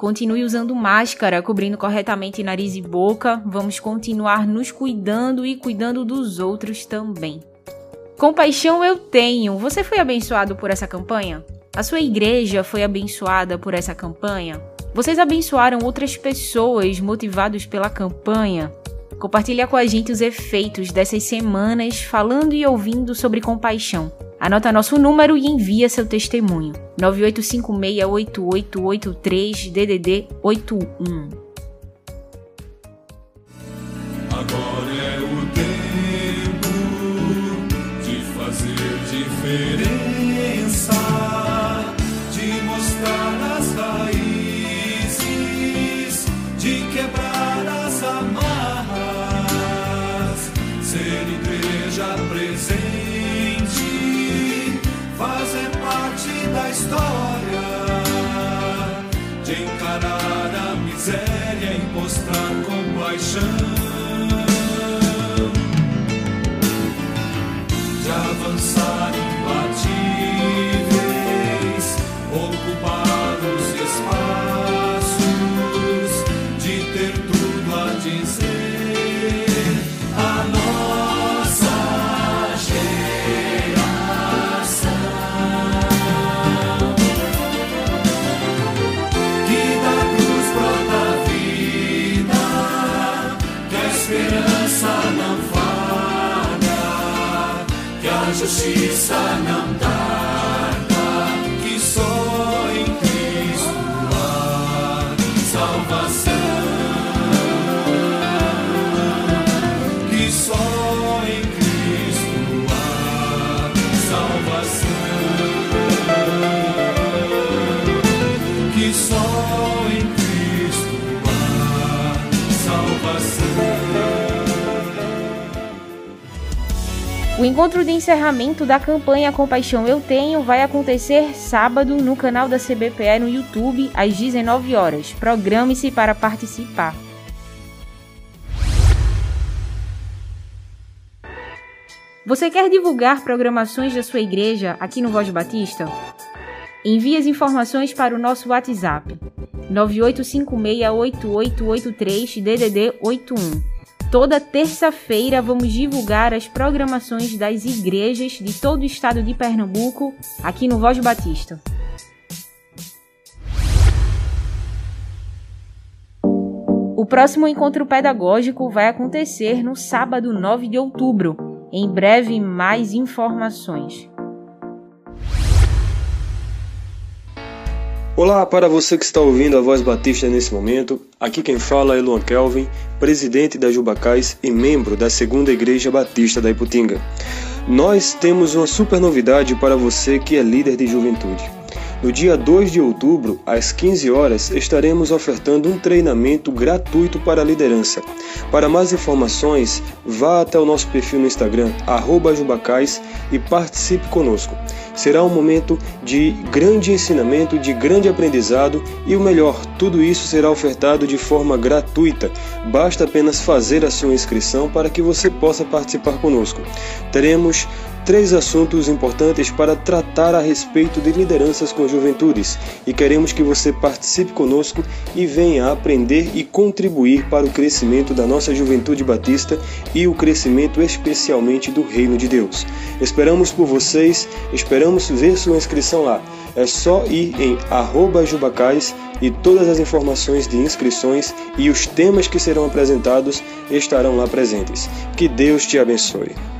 Continue usando máscara, cobrindo corretamente nariz e boca. Vamos continuar nos cuidando e cuidando dos outros também. Compaixão eu tenho. Você foi abençoado por essa campanha? A sua igreja foi abençoada por essa campanha? Vocês abençoaram outras pessoas motivados pela campanha? Compartilha com a gente os efeitos dessas semanas falando e ouvindo sobre compaixão. Anota nosso número e envia seu testemunho. 98568883 DDD 81. Agora é o tempo de fazer diferença, história, de encarar a miséria e mostrar compaixão, justiça não tarda, O encontro de encerramento da campanha Compaixão Eu Tenho vai acontecer sábado no canal da CBPE no YouTube às 19 horas. Programe-se para participar. Você quer divulgar programações da sua igreja aqui no Voz Batista? Envie as informações para o nosso WhatsApp 98568883 DDD 81. Toda terça-feira vamos divulgar as programações das igrejas de todo o estado de Pernambuco aqui no Voz Batista. O próximo encontro pedagógico vai acontecer no sábado 9 de outubro. Em breve, mais informações. Olá para você que está ouvindo a Voz Batista nesse momento. Aqui quem fala é Luan Kelvin, presidente da Jubacais e membro da Segunda Igreja Batista da Iputinga. Nós temos uma super novidade para você que é líder de juventude. No dia 2 de outubro, às 15 horas, estaremos ofertando um treinamento gratuito para a liderança. Para mais informações, vá até o nosso perfil no Instagram, @jubacais e participe conosco. Será um momento de grande ensinamento, de grande aprendizado e o melhor, tudo isso será ofertado de forma gratuita. Basta apenas fazer a sua inscrição para que você possa participar conosco. Teremos três assuntos importantes para tratar a respeito de lideranças com juventudes e queremos que você participe conosco e venha aprender e contribuir para o crescimento da nossa juventude batista e o crescimento especialmente do reino de Deus. Esperamos por vocês, esperamos ver sua inscrição lá. É só ir em jubacais e todas as informações de inscrições e os temas que serão apresentados estarão lá presentes. Que Deus te abençoe.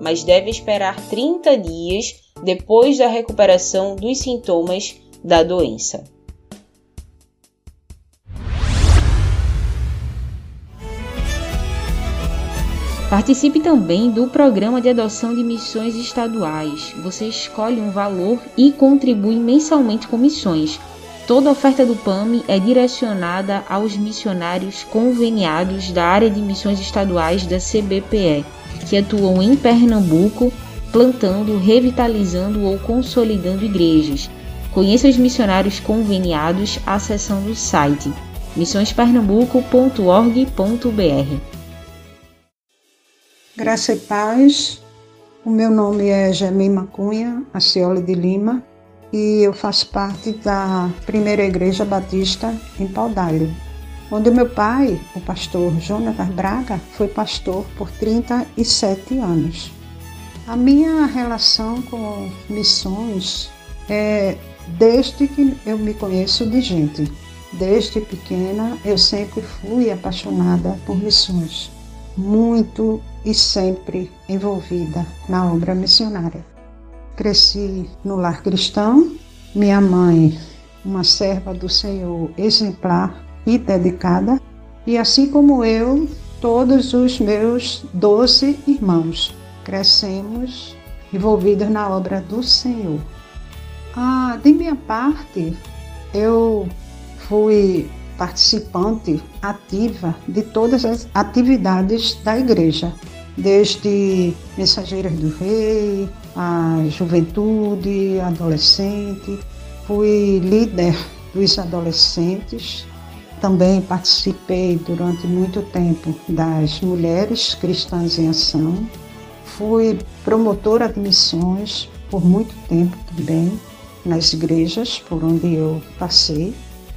mas deve esperar 30 dias depois da recuperação dos sintomas da doença. Participe também do programa de adoção de missões estaduais. Você escolhe um valor e contribui mensalmente com missões. Toda oferta do PAMI é direcionada aos missionários conveniados da área de missões estaduais da CBPE, que atuam em Pernambuco, plantando, revitalizando ou consolidando igrejas. Conheça os missionários conveniados acessando o site missõespernambuco.org.br. Graça e paz. O meu nome é Gemima Cunha, Acioli de Lima e eu faço parte da Primeira Igreja Batista em Paudalho, onde meu pai, o pastor Jonatas Braga, foi pastor por 37 anos. A minha relação com missões é desde que eu me conheço de gente. Desde pequena eu sempre fui apaixonada por missões, muito e sempre envolvida na obra missionária. Cresci no lar cristão, minha mãe, uma serva do Senhor exemplar e dedicada, e assim como eu, todos os meus doze irmãos crescemos envolvidos na obra do Senhor. Ah, de minha parte, eu fui participante ativa de todas as atividades da igreja, desde Mensageiras do Rei, a juventude, adolescente. Fui líder dos adolescentes. Também participei durante muito tempo das Mulheres Cristãs em Ação. Fui promotora de missões por muito tempo também nas igrejas por onde eu passei.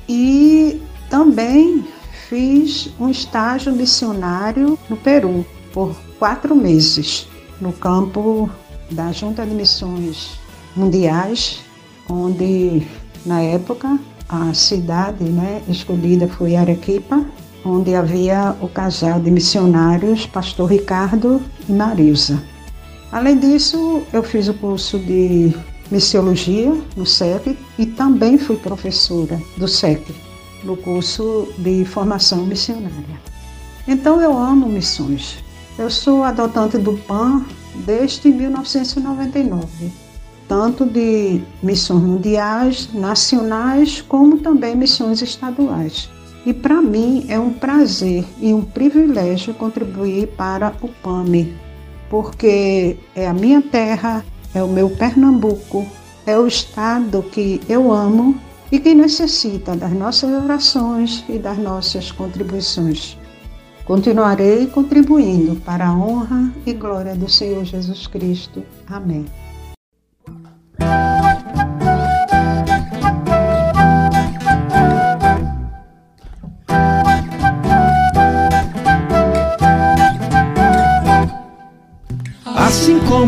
E também fiz um estágio missionário no Peru por quatro meses, no campo da Junta de Missões Mundiais, onde na época a cidade né, escolhida foi Arequipa, onde havia o casal de missionários, pastor Ricardo e Marisa. Além disso, eu fiz o curso de missiologia no SEC e também fui professora do SEC, no curso de formação missionária. Então eu amo missões. Eu sou adotante do PAN desde 1999, tanto de missões mundiais, nacionais, como também missões estaduais. E para mim é um prazer e um privilégio contribuir para o PAMI, porque é a minha terra, é o meu Pernambuco, é o estado que eu amo e que necessita das nossas orações e das nossas contribuições. Continuarei contribuindo para a honra e glória do Senhor Jesus Cristo. Amém.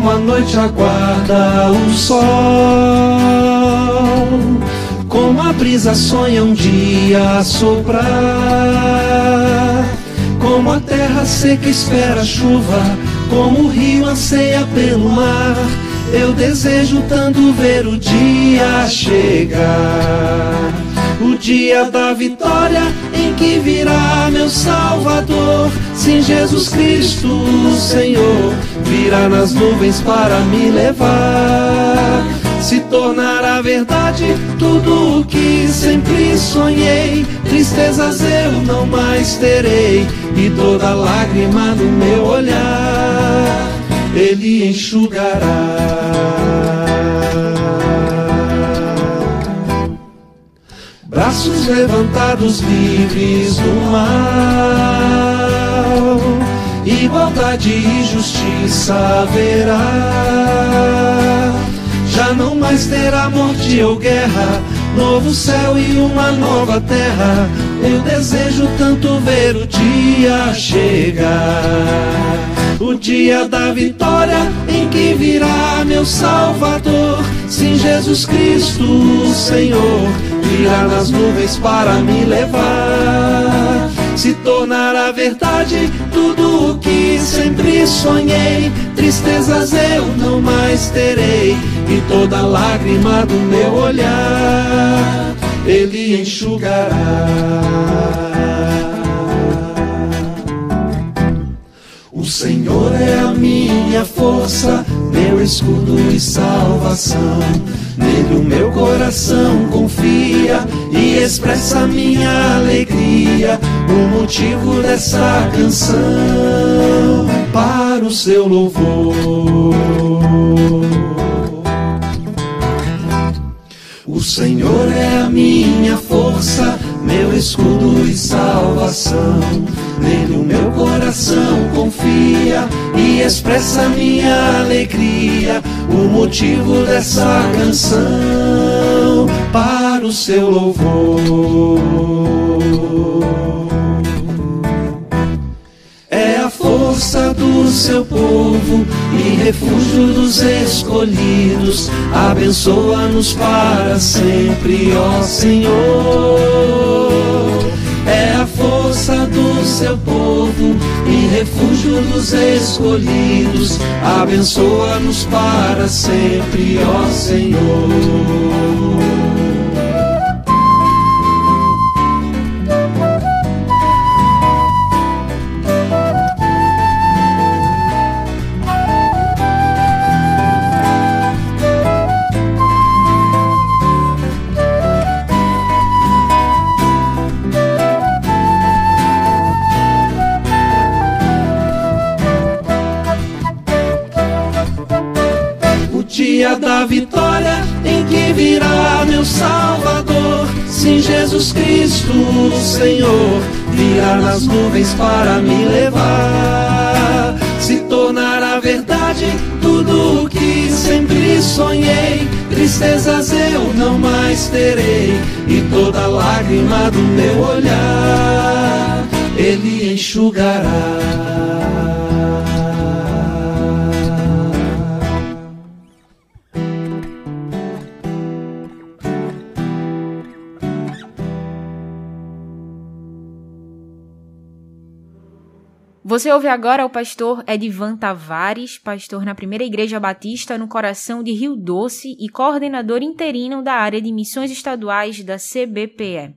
Assim como a noite aguarda o sol, como a brisa sonha um dia soprar. Como a terra seca espera a chuva, como o rio anseia pelo mar, eu desejo tanto ver o dia chegar. O dia da vitória em que virá meu Salvador. Sim, Jesus Cristo, Senhor, virá nas nuvens para me levar se tornará verdade tudo o que sempre sonhei. Tristezas eu não mais terei, e toda lágrima no meu olhar ele enxugará. Braços levantados livres do mal. Igualdade e justiça haverá. Já não mais terá morte ou guerra, novo céu e uma nova terra. Eu desejo tanto ver o dia chegar. O dia da vitória em que virá meu Salvador. Sim, Jesus Cristo, Senhor, virá nas nuvens para me levar. Se tornará verdade tudo o que sempre sonhei. Tristezas eu não mais terei, e toda lágrima do meu olhar ele enxugará. Senhor é a minha força, meu escudo e salvação. Nele o meu coração confia e expressa minha alegria. O motivo dessa canção para o seu louvor. O Senhor é a minha força, meu escudo e salvação. Nele o meu coração confia e expressa minha alegria. O motivo dessa canção para o seu louvor. É a força do seu povo e refúgio dos escolhidos. Abençoa-nos para sempre, ó Senhor do seu povo e refúgio dos escolhidos. Abençoa-nos para sempre, ó Senhor. Jesus Cristo, Senhor, virá nas nuvens para me levar. Se tornará verdade tudo o que sempre sonhei. Tristezas eu não mais terei, e toda lágrima do meu olhar Ele enxugará. Você ouve agora o pastor Edvan Tavares, pastor na Primeira Igreja Batista no coração de Rio Doce e coordenador interino da área de missões estaduais da CBPE.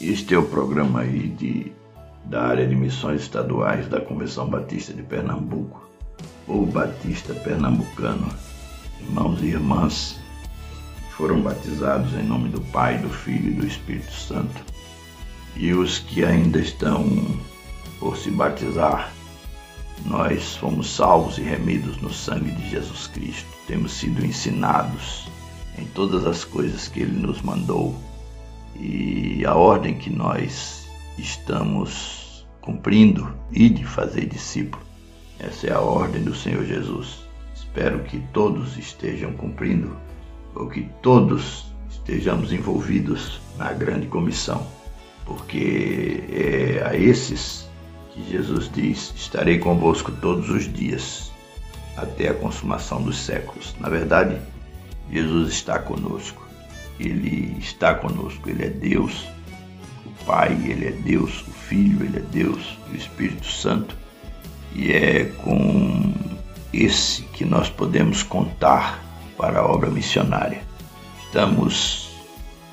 Este é o programa aí de, da área de missões estaduais da Convenção Batista de Pernambuco, ou Batista Pernambucano irmãos e irmãs foram batizados em nome do Pai, do Filho e do Espírito Santo, e os que ainda estão por se batizar, nós fomos salvos e remidos no sangue de Jesus Cristo. Temos sido ensinados em todas as coisas que Ele nos mandou e a ordem que nós estamos cumprindo e de fazer discípulo. Essa é a ordem do Senhor Jesus. Espero que todos estejam cumprindo, ou que todos estejamos envolvidos na grande comissão, porque é a esses que Jesus diz: Estarei convosco todos os dias, até a consumação dos séculos. Na verdade, Jesus está conosco, Ele está conosco, Ele é Deus, o Pai, Ele é Deus, o Filho, Ele é Deus, o Espírito Santo, e é com esse que nós podemos contar para a obra missionária. Estamos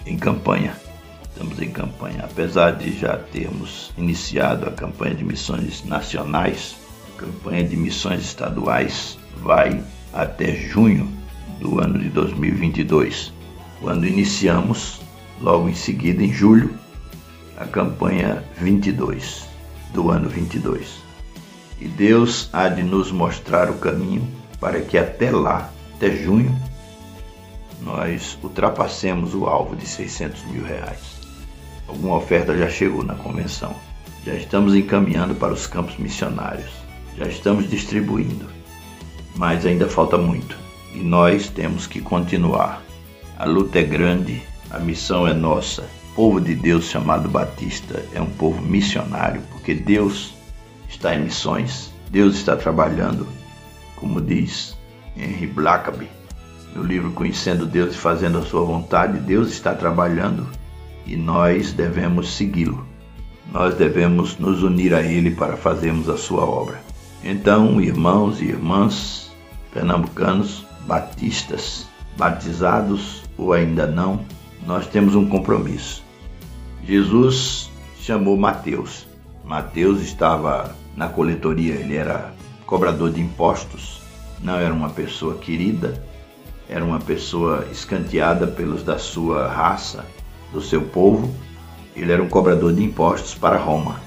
em campanha, estamos em campanha. Apesar de já termos iniciado a campanha de missões nacionais, a campanha de missões estaduais vai até junho do ano de 2022, quando iniciamos, logo em seguida, em julho, a campanha 22 do ano 22. E Deus há de nos mostrar o caminho para que até lá, até junho, nós ultrapassemos o alvo de 600 mil reais. Alguma oferta já chegou na convenção. Já estamos encaminhando para os campos missionários. Já estamos distribuindo. Mas ainda falta muito. E nós temos que continuar. A luta é grande, a missão é nossa. O povo de Deus chamado Batista é um povo missionário, porque Deus está em missões. Deus está trabalhando, como diz Henry Blackaby, no livro Conhecendo Deus e Fazendo a Sua Vontade, Deus está trabalhando e nós devemos segui-lo. Nós devemos nos unir a Ele para fazermos a Sua obra. Então, irmãos e irmãs pernambucanos, batistas, batizados ou ainda não, nós temos um compromisso. Jesus chamou Mateus. Mateus estava na coletoria, ele era cobrador de impostos, não era uma pessoa querida, era uma pessoa escanteada pelos da sua raça, do seu povo. Ele era um cobrador de impostos para Roma.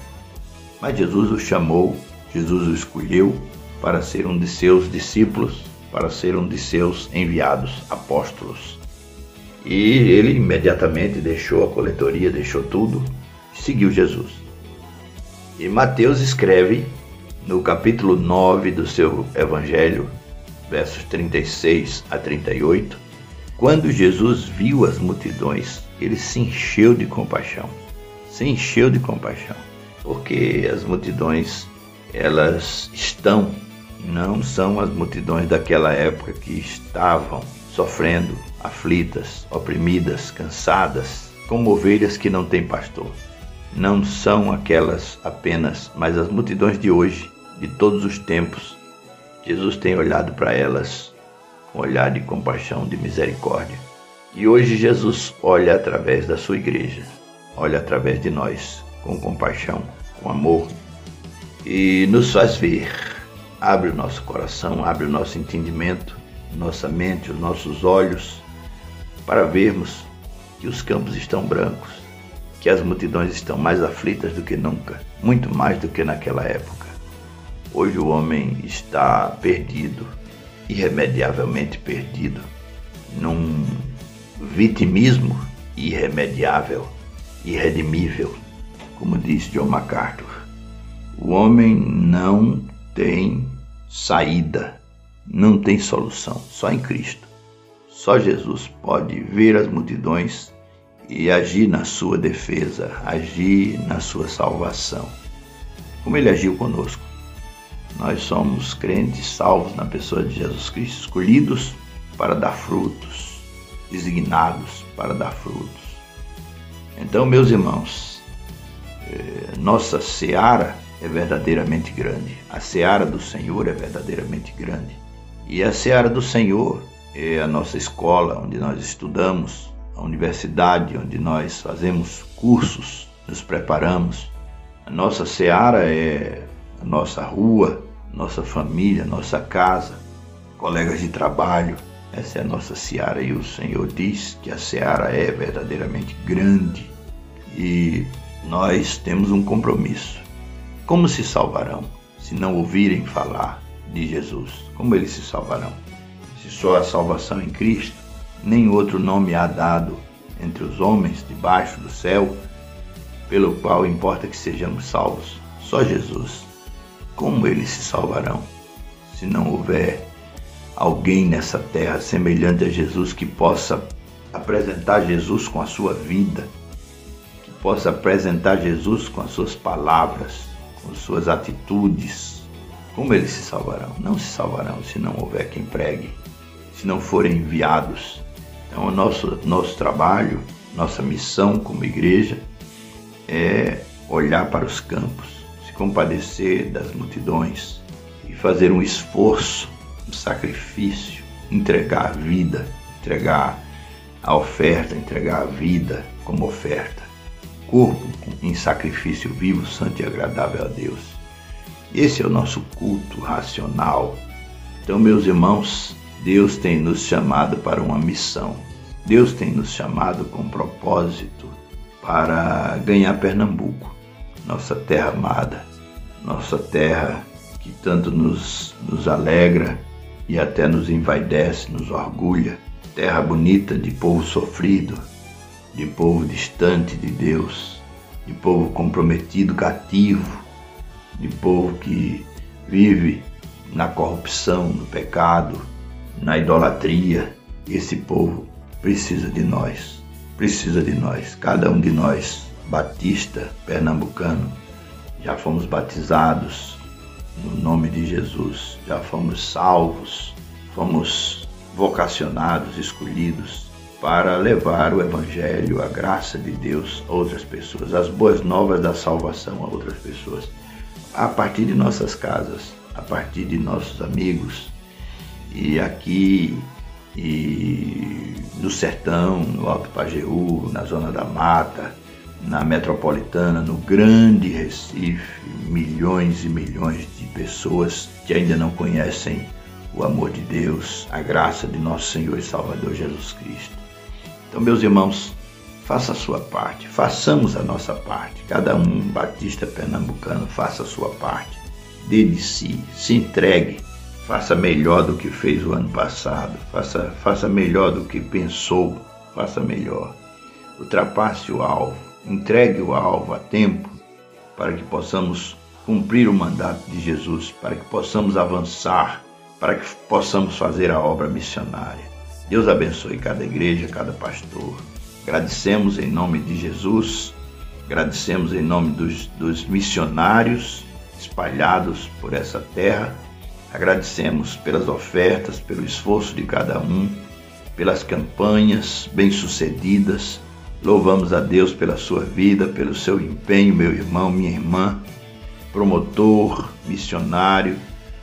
Mas Jesus o chamou, Jesus o escolheu para ser um de seus discípulos, para ser um de seus enviados, apóstolos. E ele imediatamente deixou a coletoria, deixou tudo e seguiu Jesus. E Mateus escreve no capítulo 9 do seu evangelho, versos 36 a 38, quando Jesus viu as multidões, ele se encheu de compaixão. Se encheu de compaixão, porque as multidões elas estão, não são as multidões daquela época que estavam sofrendo, aflitas, oprimidas, cansadas, como ovelhas que não têm pastor. Não são aquelas apenas, mas as multidões de hoje, de todos os tempos, Jesus tem olhado para elas com olhar de compaixão, de misericórdia. E hoje Jesus olha através da sua igreja, olha através de nós, com compaixão, com amor, e nos faz ver. Abre o nosso coração, abre o nosso entendimento, nossa mente, os nossos olhos, para vermos que os campos estão brancos, que as multidões estão mais aflitas do que nunca, muito mais do que naquela época. Hoje o homem está perdido, irremediavelmente perdido, num vitimismo irremediável, irredimível, como diz John MacArthur. O homem não tem saída, não tem solução, só em Cristo. Só Jesus pode ver as multidões e agir na sua defesa, agir na sua salvação, como ele agiu conosco. Nós somos crentes salvos na pessoa de Jesus Cristo, escolhidos para dar frutos, designados para dar frutos. Então, meus irmãos, eh, nossa seara é verdadeiramente grande. A seara do Senhor é verdadeiramente grande. E a seara do Senhor é a nossa escola, onde nós estudamos, a universidade, onde nós fazemos cursos, nos preparamos. A nossa seara é a nossa rua, nossa família, nossa casa, colegas de trabalho. Essa é a nossa seara e o Senhor diz que a seara é verdadeiramente grande e nós temos um compromisso. Como se salvarão se não ouvirem falar de Jesus? Como eles se salvarão? Se só a salvação em Cristo, nem outro nome há dado entre os homens debaixo do céu, pelo qual importa que sejamos salvos. Só Jesus como eles se salvarão se não houver alguém nessa terra semelhante a Jesus que possa apresentar Jesus com a sua vida, que possa apresentar Jesus com as suas palavras, com as suas atitudes? Como eles se salvarão? Não se salvarão se não houver quem pregue, se não forem enviados. Então, o nosso, nosso trabalho, nossa missão como igreja é olhar para os campos compadecer das multidões e fazer um esforço, um sacrifício, entregar a vida, entregar a oferta, entregar a vida como oferta, corpo em sacrifício vivo, santo e agradável a Deus. Esse é o nosso culto racional. Então, meus irmãos, Deus tem nos chamado para uma missão. Deus tem nos chamado com propósito para ganhar Pernambuco nossa terra amada, nossa terra que tanto nos, nos alegra e até nos envaidece, nos orgulha. Terra bonita de povo sofrido, de povo distante de Deus, de povo comprometido, cativo, de povo que vive na corrupção, no pecado, na idolatria. Esse povo precisa de nós, precisa de nós, cada um de nós, batista, pernambucano, já fomos batizados no nome de Jesus, já fomos salvos, fomos vocacionados, escolhidos para levar o Evangelho, a graça de Deus a outras pessoas, as boas novas da salvação a outras pessoas, a partir de nossas casas, a partir de nossos amigos. E aqui e no sertão, no Alto Pajeú, na Zona da Mata, na metropolitana, no grande Recife, milhões e milhões de pessoas que ainda não conhecem o amor de Deus, a graça de nosso Senhor e Salvador Jesus Cristo. Então, meus irmãos, faça a sua parte, façamos a nossa parte. Cada um batista pernambucano faça a sua parte. Dê de si, se entregue, faça melhor do que fez o ano passado, faça, faça melhor do que pensou, faça melhor. Ultrapasse o alvo, entregue o alvo a tempo para que possamos cumprir o mandato de Jesus, para que possamos avançar, para que possamos fazer a obra missionária. Deus abençoe cada igreja, cada pastor. Agradecemos em nome de Jesus, agradecemos em nome dos, dos missionários espalhados por essa terra, agradecemos pelas ofertas, pelo esforço de cada um, pelas campanhas bem-sucedidas. Louvamos a Deus pela sua vida, pelo seu empenho, meu irmão, minha irmã, promotor, missionário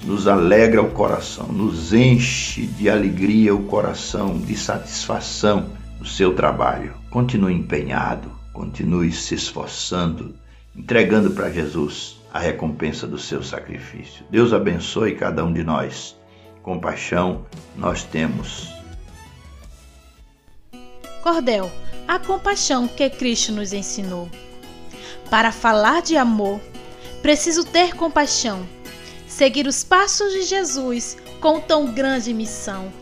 nos alegra o coração, nos enche de alegria o coração, de satisfação no seu trabalho. Continue empenhado, continue se esforçando, entregando para Jesus a recompensa do seu sacrifício. Deus abençoe cada um de nós. Compaixão nós temos. Cordel, a compaixão que Cristo nos ensinou. Para falar de amor, preciso ter compaixão Seguir os passos de Jesus com tão grande missão.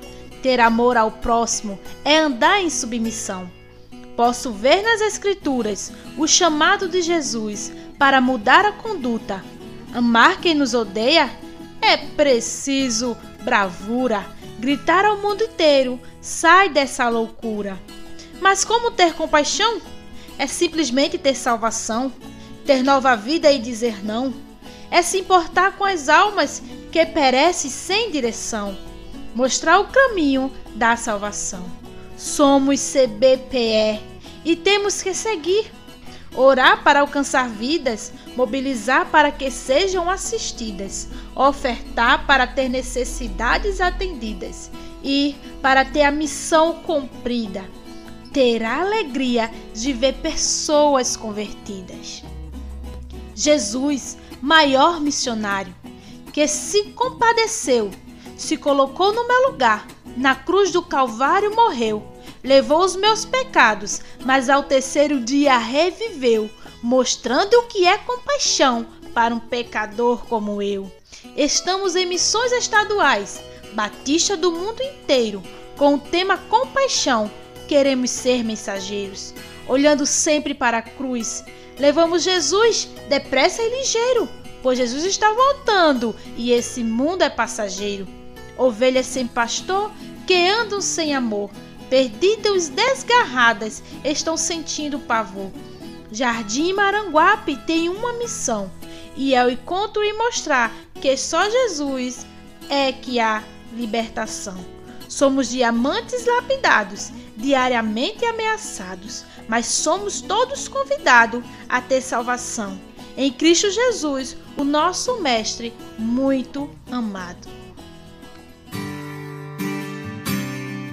Ter amor ao próximo é andar em submissão. Posso ver nas Escrituras o chamado de Jesus para mudar a conduta. Amar quem nos odeia é preciso bravura. Gritar ao mundo inteiro: sai dessa loucura. Mas como ter compaixão? É simplesmente ter salvação, ter nova vida e dizer não é se importar com as almas que perecem sem direção, mostrar o caminho da salvação. Somos CBPE e temos que seguir, orar para alcançar vidas, mobilizar para que sejam assistidas, ofertar para ter necessidades atendidas e para ter a missão cumprida, ter a alegria de ver pessoas convertidas. Jesus maior missionário, que se compadeceu, se colocou no meu lugar, na cruz do Calvário morreu, levou os meus pecados, mas ao terceiro dia reviveu, mostrando o que é compaixão para um pecador como eu. Estamos em missões estaduais, Batista do mundo inteiro, com o tema compaixão. Queremos ser mensageiros, olhando sempre para a cruz, Levamos Jesus depressa e ligeiro, pois Jesus está voltando e esse mundo é passageiro. Ovelhas sem pastor que andam sem amor, perdidas desgarradas, estão sentindo pavor. Jardim Maranguape tem uma missão e é o encontro e mostrar que só Jesus é que há libertação. Somos diamantes lapidados, diariamente ameaçados, mas somos todos convidados a ter salvação em Cristo Jesus, o nosso Mestre muito amado.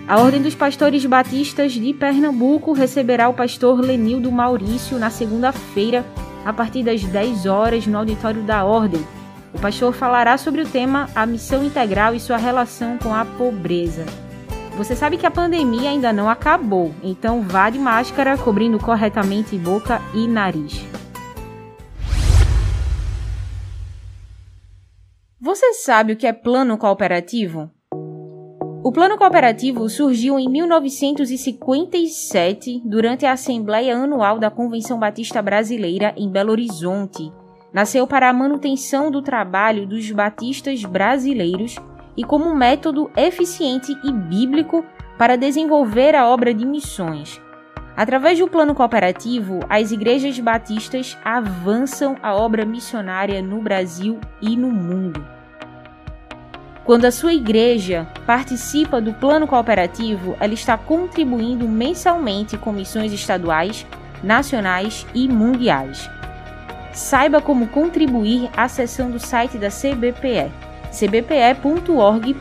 A Ordem dos Pastores Batistas de Pernambuco receberá o pastor Lenildo Maurício na segunda-feira, a partir das 10 horas, no auditório da Ordem. O pastor falará sobre o tema A Missão Integral e sua relação com a pobreza. Você sabe que a pandemia ainda não acabou, então vá de máscara, cobrindo corretamente boca e nariz. Você sabe o que é plano cooperativo? O plano cooperativo surgiu em 1957 durante a Assembleia Anual da Convenção Batista Brasileira em Belo Horizonte. Nasceu para a manutenção do trabalho dos batistas brasileiros e como método eficiente e bíblico para desenvolver a obra de missões. Através do plano cooperativo, as igrejas batistas avançam a obra missionária no Brasil e no mundo. Quando a sua igreja participa do plano cooperativo, ela está contribuindo mensalmente com missões estaduais, nacionais e mundiais. Saiba como contribuir acessando o site da CBPE, cbpe.org.br.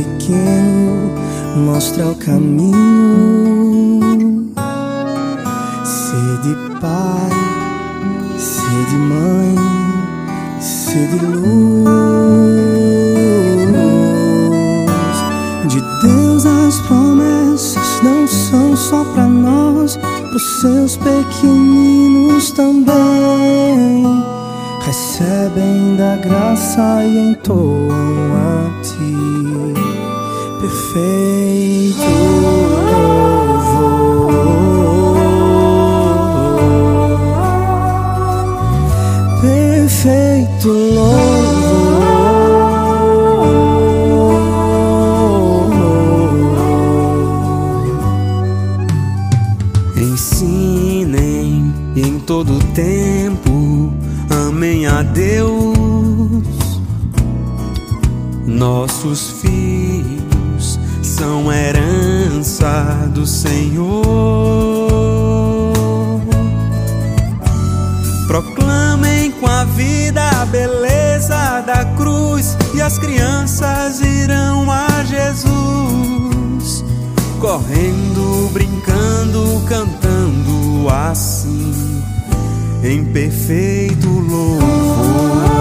pequeno mostra o caminho. Ser de pai, ser de mãe, ser de luz. De Deus as promessas não são só para nós, pros seus pequeninos também recebem da graça e entoam a todo tempo, amém a Deus. Nossos filhos são herança do Senhor. Proclamem com a vida a beleza da cruz, e as crianças irão a Jesus, correndo, brincando, cantando assim, em perfeito louvor.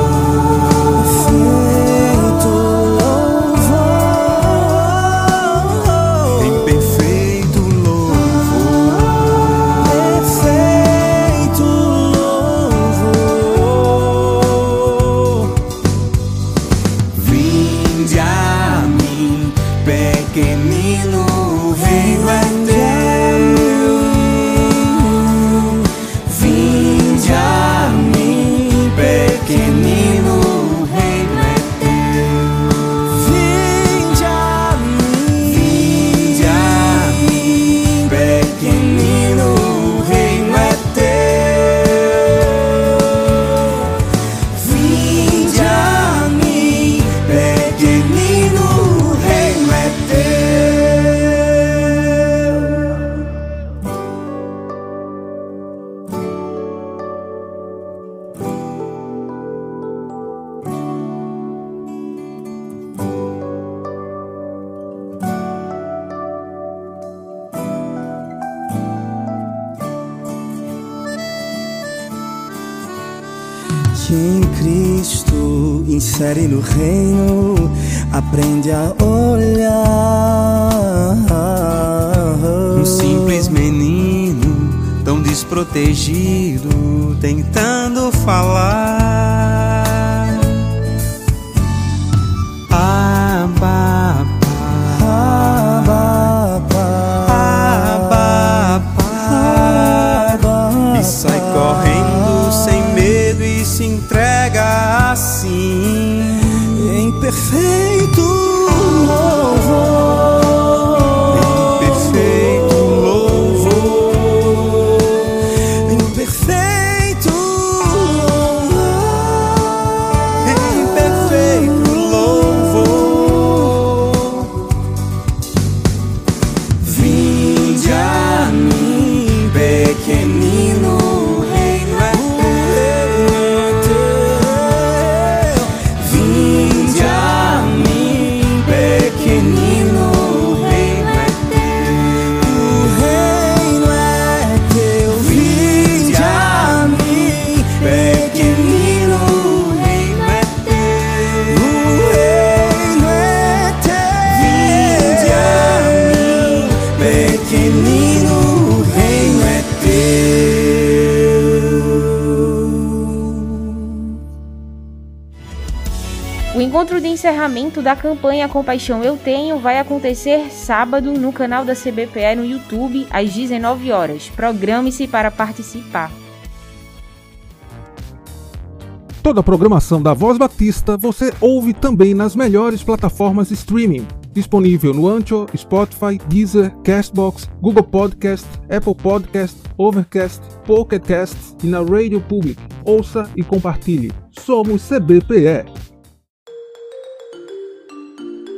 Desprotegido, tentando falar. Abba, Abba, Abba, e sai correndo sem medo e se entrega assim. Em perfeito encontro de encerramento da campanha Compaixão Eu Tenho vai acontecer sábado no canal da CBPE no YouTube às 19 horas. Programe-se para participar. Toda a programação da Voz Batista você ouve também nas melhores plataformas streaming. Disponível no Ancho, Spotify, Deezer, Castbox, Google Podcast, Apple Podcast, Overcast, Pocket Cast e na Radio Public. Ouça e compartilhe. Somos CBPE.